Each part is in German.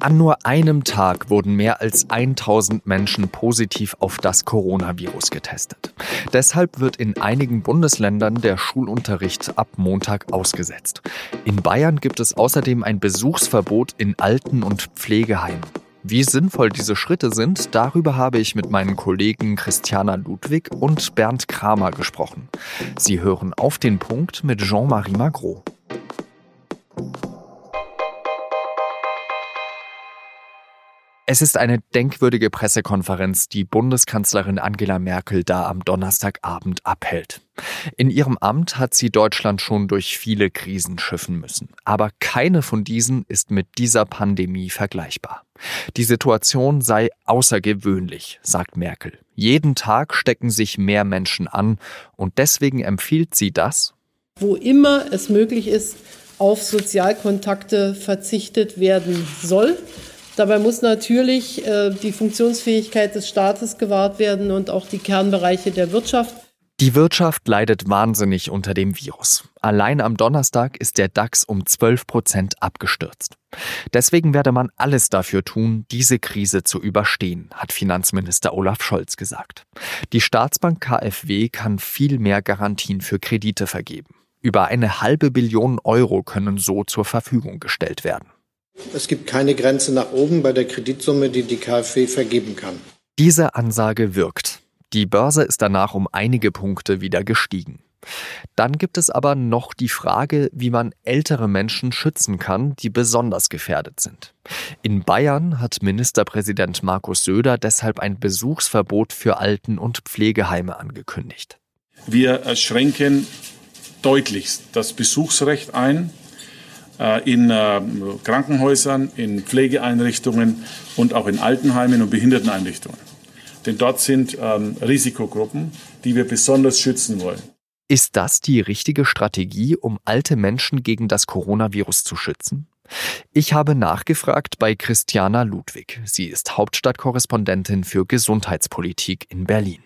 An nur einem Tag wurden mehr als 1000 Menschen positiv auf das Coronavirus getestet. Deshalb wird in einigen Bundesländern der Schulunterricht ab Montag ausgesetzt. In Bayern gibt es außerdem ein Besuchsverbot in Alten- und Pflegeheimen. Wie sinnvoll diese Schritte sind, darüber habe ich mit meinen Kollegen Christiana Ludwig und Bernd Kramer gesprochen. Sie hören auf den Punkt mit Jean-Marie Magro. Es ist eine denkwürdige Pressekonferenz, die Bundeskanzlerin Angela Merkel da am Donnerstagabend abhält. In ihrem Amt hat sie Deutschland schon durch viele Krisen schiffen müssen. Aber keine von diesen ist mit dieser Pandemie vergleichbar. Die Situation sei außergewöhnlich, sagt Merkel. Jeden Tag stecken sich mehr Menschen an und deswegen empfiehlt sie das, wo immer es möglich ist, auf Sozialkontakte verzichtet werden soll. Dabei muss natürlich äh, die Funktionsfähigkeit des Staates gewahrt werden und auch die Kernbereiche der Wirtschaft. Die Wirtschaft leidet wahnsinnig unter dem Virus. Allein am Donnerstag ist der DAX um 12 Prozent abgestürzt. Deswegen werde man alles dafür tun, diese Krise zu überstehen, hat Finanzminister Olaf Scholz gesagt. Die Staatsbank KfW kann viel mehr Garantien für Kredite vergeben. Über eine halbe Billion Euro können so zur Verfügung gestellt werden. Es gibt keine Grenze nach oben bei der Kreditsumme, die die KfW vergeben kann. Diese Ansage wirkt. Die Börse ist danach um einige Punkte wieder gestiegen. Dann gibt es aber noch die Frage, wie man ältere Menschen schützen kann, die besonders gefährdet sind. In Bayern hat Ministerpräsident Markus Söder deshalb ein Besuchsverbot für Alten- und Pflegeheime angekündigt. Wir schränken deutlichst das Besuchsrecht ein in äh, Krankenhäusern, in Pflegeeinrichtungen und auch in Altenheimen und Behinderteneinrichtungen. Denn dort sind ähm, Risikogruppen, die wir besonders schützen wollen. Ist das die richtige Strategie, um alte Menschen gegen das Coronavirus zu schützen? Ich habe nachgefragt bei Christiana Ludwig. Sie ist Hauptstadtkorrespondentin für Gesundheitspolitik in Berlin.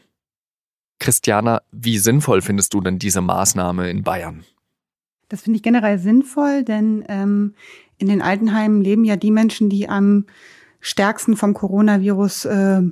Christiana, wie sinnvoll findest du denn diese Maßnahme in Bayern? Das finde ich generell sinnvoll, denn ähm, in den Altenheimen leben ja die Menschen, die am stärksten vom Coronavirus äh,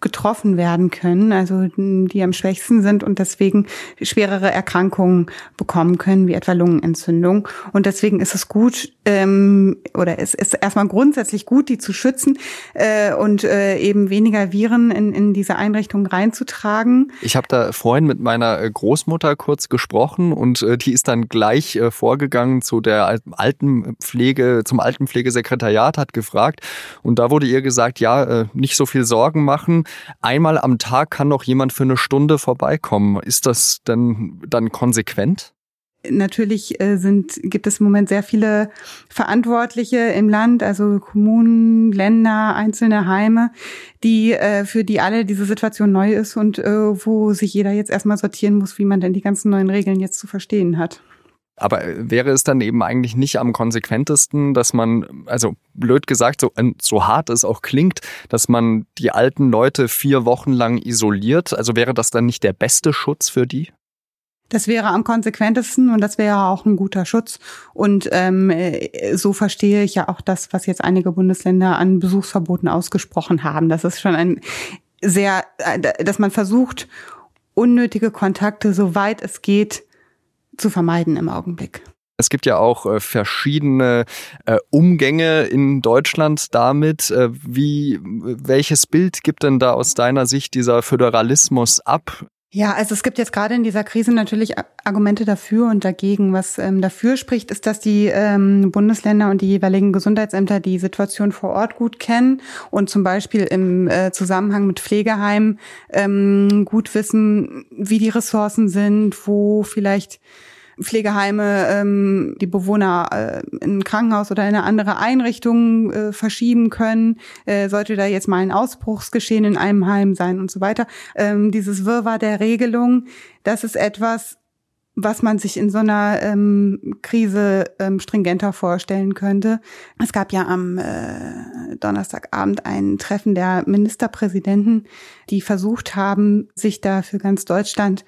getroffen werden können, also die am schwächsten sind und deswegen schwerere Erkrankungen bekommen können, wie etwa Lungenentzündung. Und deswegen ist es gut, ähm, oder es ist erstmal grundsätzlich gut, die zu schützen äh, und äh, eben weniger Viren in, in diese Einrichtung reinzutragen. Ich habe da vorhin mit meiner äh, Großmutter kurz gesprochen und äh, die ist dann gleich äh, vorgegangen zu der Altenpflege, zum Altenpflegesekretariat, hat gefragt und da wurde ihr gesagt, ja, äh, nicht so viel Sorgen machen machen, einmal am Tag kann noch jemand für eine Stunde vorbeikommen. Ist das denn dann konsequent? Natürlich äh, sind, gibt es im Moment sehr viele Verantwortliche im Land, also Kommunen, Länder, einzelne Heime, die äh, für die alle diese Situation neu ist und äh, wo sich jeder jetzt erstmal sortieren muss, wie man denn die ganzen neuen Regeln jetzt zu verstehen hat. Aber wäre es dann eben eigentlich nicht am konsequentesten, dass man, also blöd gesagt, so, so hart es auch klingt, dass man die alten Leute vier Wochen lang isoliert? Also wäre das dann nicht der beste Schutz für die? Das wäre am konsequentesten und das wäre auch ein guter Schutz. Und ähm, so verstehe ich ja auch das, was jetzt einige Bundesländer an Besuchsverboten ausgesprochen haben. Das ist schon ein sehr, äh, dass man versucht, unnötige Kontakte, soweit es geht, zu vermeiden im Augenblick. Es gibt ja auch äh, verschiedene äh, Umgänge in Deutschland damit. Äh, wie, welches Bild gibt denn da aus deiner Sicht dieser Föderalismus ab? Ja, also es gibt jetzt gerade in dieser Krise natürlich Argumente dafür und dagegen. Was ähm, dafür spricht, ist, dass die ähm, Bundesländer und die jeweiligen Gesundheitsämter die Situation vor Ort gut kennen und zum Beispiel im äh, Zusammenhang mit Pflegeheimen ähm, gut wissen, wie die Ressourcen sind, wo vielleicht Pflegeheime ähm, die Bewohner äh, in ein Krankenhaus oder in eine andere Einrichtung äh, verschieben können. Äh, sollte da jetzt mal ein Ausbruchsgeschehen in einem Heim sein und so weiter. Ähm, dieses Wirrwarr der Regelung, das ist etwas, was man sich in so einer ähm, Krise ähm, stringenter vorstellen könnte. Es gab ja am äh, Donnerstagabend ein Treffen der Ministerpräsidenten, die versucht haben, sich da für ganz Deutschland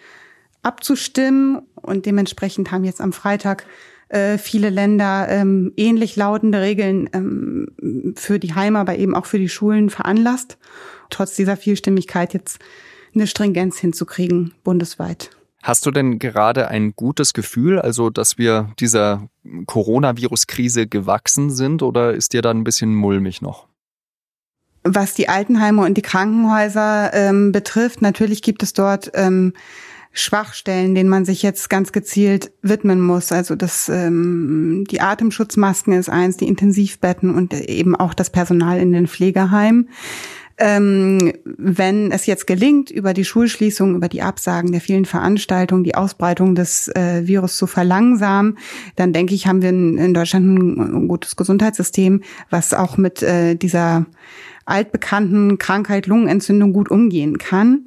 abzustimmen und dementsprechend haben jetzt am Freitag äh, viele Länder ähm, ähnlich lautende Regeln ähm, für die Heime, aber eben auch für die Schulen veranlasst. Trotz dieser Vielstimmigkeit jetzt eine Stringenz hinzukriegen bundesweit. Hast du denn gerade ein gutes Gefühl, also dass wir dieser Coronavirus-Krise gewachsen sind oder ist dir da ein bisschen mulmig noch? Was die Altenheime und die Krankenhäuser ähm, betrifft, natürlich gibt es dort ähm, Schwachstellen, denen man sich jetzt ganz gezielt widmen muss. Also das, ähm, die Atemschutzmasken ist eins, die Intensivbetten und eben auch das Personal in den Pflegeheimen. Ähm, wenn es jetzt gelingt, über die Schulschließung, über die Absagen der vielen Veranstaltungen, die Ausbreitung des äh, Virus zu verlangsamen, dann denke ich, haben wir in, in Deutschland ein, gutes Gesundheitssystem, was auch mit äh, dieser altbekannten Krankheit Lungenentzündung gut umgehen kann.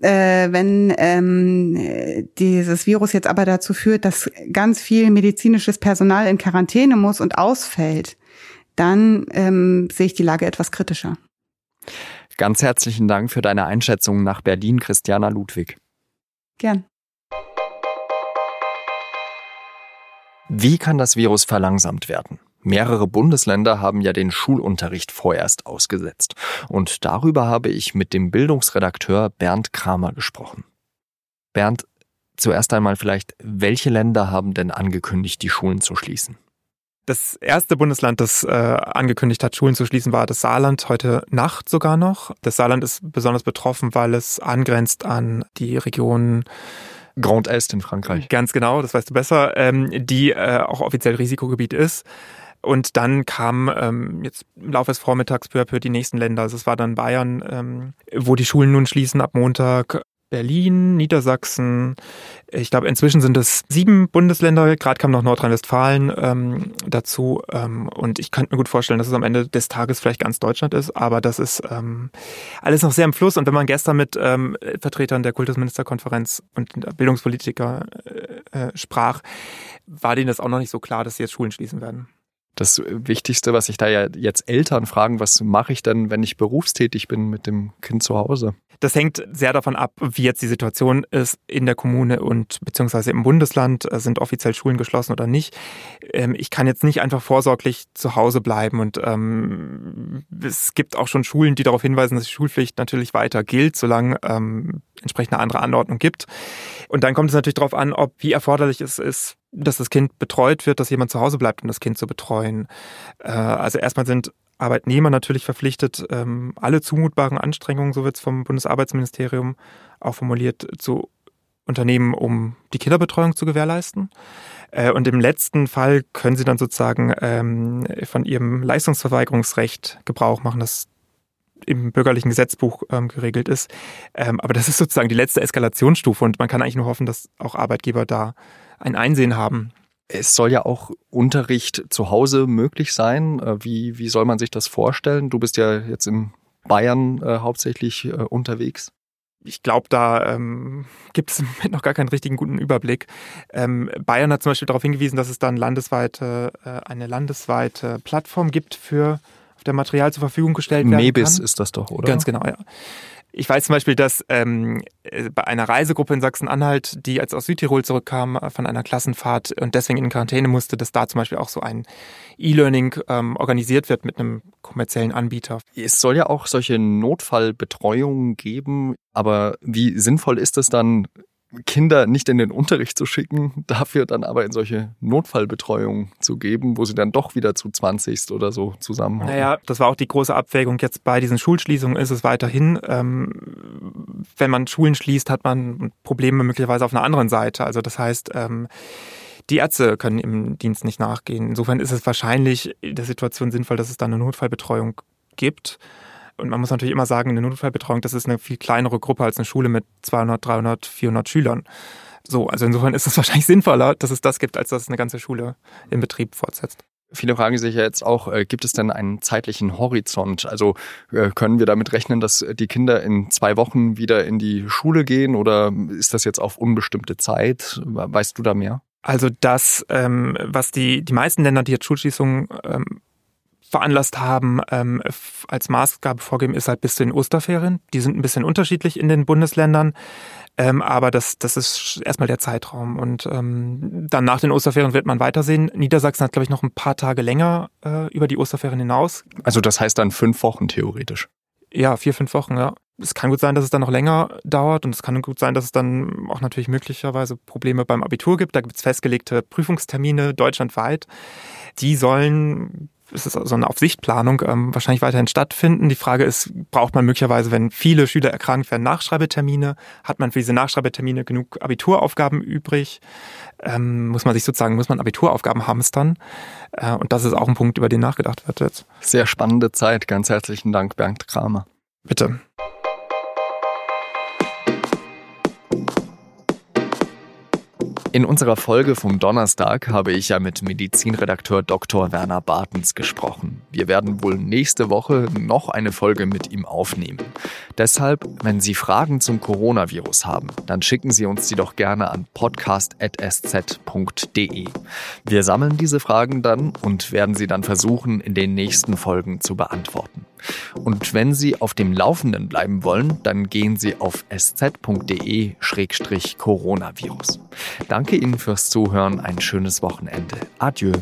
Äh, wenn ähm, dieses Virus jetzt aber dazu führt, dass ganz viel medizinisches Personal in Quarantäne muss und ausfällt, dann ähm, sehe ich die Lage etwas kritischer. Ganz herzlichen Dank für deine Einschätzung nach Berlin, Christiana Ludwig. Gern. Wie kann das Virus verlangsamt werden? Mehrere Bundesländer haben ja den Schulunterricht vorerst ausgesetzt. Und darüber habe ich mit dem Bildungsredakteur Bernd Kramer gesprochen. Bernd, zuerst einmal vielleicht, welche Länder haben denn angekündigt, die Schulen zu schließen? Das erste Bundesland, das äh, angekündigt hat, Schulen zu schließen, war das Saarland, heute Nacht sogar noch. Das Saarland ist besonders betroffen, weil es angrenzt an die Region Grand Est in Frankreich. Ganz genau, das weißt du besser, ähm, die äh, auch offiziell Risikogebiet ist. Und dann kam ähm, jetzt im Laufe des Vormittags à peu die nächsten Länder. Also es war dann Bayern, ähm, wo die Schulen nun schließen ab Montag. Berlin, Niedersachsen. Ich glaube, inzwischen sind es sieben Bundesländer. Gerade kam noch Nordrhein-Westfalen ähm, dazu. Ähm, und ich könnte mir gut vorstellen, dass es am Ende des Tages vielleicht ganz Deutschland ist. Aber das ist ähm, alles noch sehr im Fluss. Und wenn man gestern mit ähm, Vertretern der Kultusministerkonferenz und Bildungspolitiker äh, äh, sprach, war denen das auch noch nicht so klar, dass sie jetzt Schulen schließen werden. Das Wichtigste, was sich da ja jetzt Eltern fragen, was mache ich denn, wenn ich berufstätig bin mit dem Kind zu Hause? Das hängt sehr davon ab, wie jetzt die Situation ist in der Kommune und beziehungsweise im Bundesland. Äh, sind offiziell Schulen geschlossen oder nicht? Ähm, ich kann jetzt nicht einfach vorsorglich zu Hause bleiben und ähm, es gibt auch schon Schulen, die darauf hinweisen, dass die Schulpflicht natürlich weiter gilt, solange ähm, entsprechend eine andere Anordnung gibt. Und dann kommt es natürlich darauf an, ob wie erforderlich es ist, dass das Kind betreut wird, dass jemand zu Hause bleibt, um das Kind zu betreuen. Äh, also erstmal sind Arbeitnehmer natürlich verpflichtet, ähm, alle zumutbaren Anstrengungen, so wird es vom Bundesarbeitsministerium auch formuliert, zu unternehmen, um die Kinderbetreuung zu gewährleisten. Äh, und im letzten Fall können sie dann sozusagen ähm, von ihrem Leistungsverweigerungsrecht Gebrauch machen, das im bürgerlichen Gesetzbuch ähm, geregelt ist. Ähm, aber das ist sozusagen die letzte Eskalationsstufe und man kann eigentlich nur hoffen, dass auch Arbeitgeber da ein Einsehen haben es soll ja auch Unterricht zu Hause möglich sein. Äh, wie, wie soll man sich das vorstellen? Du bist ja jetzt in Bayern äh, hauptsächlich äh, unterwegs. Ich glaube, da ähm, gibt es noch gar keinen richtigen guten Überblick. Ähm, Bayern hat zum Beispiel darauf hingewiesen, dass es dann landesweite, äh, eine landesweite Plattform gibt für der Material zur Verfügung gestellt werden Mebis kann. ist das doch, oder? Ganz genau, ja. Ich weiß zum Beispiel, dass ähm, äh, bei einer Reisegruppe in Sachsen-Anhalt, die als aus Südtirol zurückkam äh, von einer Klassenfahrt und deswegen in Quarantäne musste, dass da zum Beispiel auch so ein E-Learning ähm, organisiert wird mit einem kommerziellen Anbieter. Es soll ja auch solche Notfallbetreuungen geben, aber wie sinnvoll ist es dann, Kinder nicht in den Unterricht zu schicken, dafür dann aber in solche Notfallbetreuung zu geben, wo sie dann doch wieder zu 20 oder so zusammenhauen. Naja, das war auch die große Abwägung. Jetzt bei diesen Schulschließungen ist es weiterhin, ähm, wenn man Schulen schließt, hat man Probleme möglicherweise auf einer anderen Seite. Also das heißt, ähm, die Ärzte können im Dienst nicht nachgehen. Insofern ist es wahrscheinlich in der Situation sinnvoll, dass es dann eine Notfallbetreuung gibt. Und man muss natürlich immer sagen, eine Notfallbetreuung, das ist eine viel kleinere Gruppe als eine Schule mit 200, 300, 400 Schülern. So, also insofern ist es wahrscheinlich sinnvoller, dass es das gibt, als dass es eine ganze Schule im Betrieb fortsetzt. Viele fragen sich ja jetzt auch, äh, gibt es denn einen zeitlichen Horizont? Also äh, können wir damit rechnen, dass die Kinder in zwei Wochen wieder in die Schule gehen oder ist das jetzt auf unbestimmte Zeit? Weißt du da mehr? Also das, ähm, was die, die meisten Länder, die jetzt Schulschließungen ähm, veranlasst haben, ähm, als Maßgabe vorgeben, ist halt bis zu den Osterferien. Die sind ein bisschen unterschiedlich in den Bundesländern. Ähm, aber das, das ist erstmal der Zeitraum. Und ähm, dann nach den Osterferien wird man weitersehen. Niedersachsen hat, glaube ich, noch ein paar Tage länger äh, über die Osterferien hinaus. Also das heißt dann fünf Wochen theoretisch. Ja, vier, fünf Wochen, ja. Es kann gut sein, dass es dann noch länger dauert und es kann gut sein, dass es dann auch natürlich möglicherweise Probleme beim Abitur gibt. Da gibt es festgelegte Prüfungstermine deutschlandweit. Die sollen es ist so eine Aufsichtplanung ähm, wahrscheinlich weiterhin stattfinden. Die Frage ist, braucht man möglicherweise, wenn viele Schüler erkrankt werden, Nachschreibetermine? Hat man für diese Nachschreibetermine genug Abituraufgaben übrig? Ähm, muss man sich sozusagen, muss man Abituraufgaben hamstern? Äh, und das ist auch ein Punkt, über den nachgedacht wird jetzt. Sehr spannende Zeit. Ganz herzlichen Dank, Bernd Kramer. Bitte. In unserer Folge vom Donnerstag habe ich ja mit Medizinredakteur Dr. Werner Bartens gesprochen. Wir werden wohl nächste Woche noch eine Folge mit ihm aufnehmen. Deshalb, wenn Sie Fragen zum Coronavirus haben, dann schicken Sie uns die doch gerne an podcast.sz.de. Wir sammeln diese Fragen dann und werden sie dann versuchen, in den nächsten Folgen zu beantworten. Und wenn Sie auf dem Laufenden bleiben wollen, dann gehen Sie auf sz.de-coronavirus. Danke Ihnen fürs Zuhören, ein schönes Wochenende. Adieu.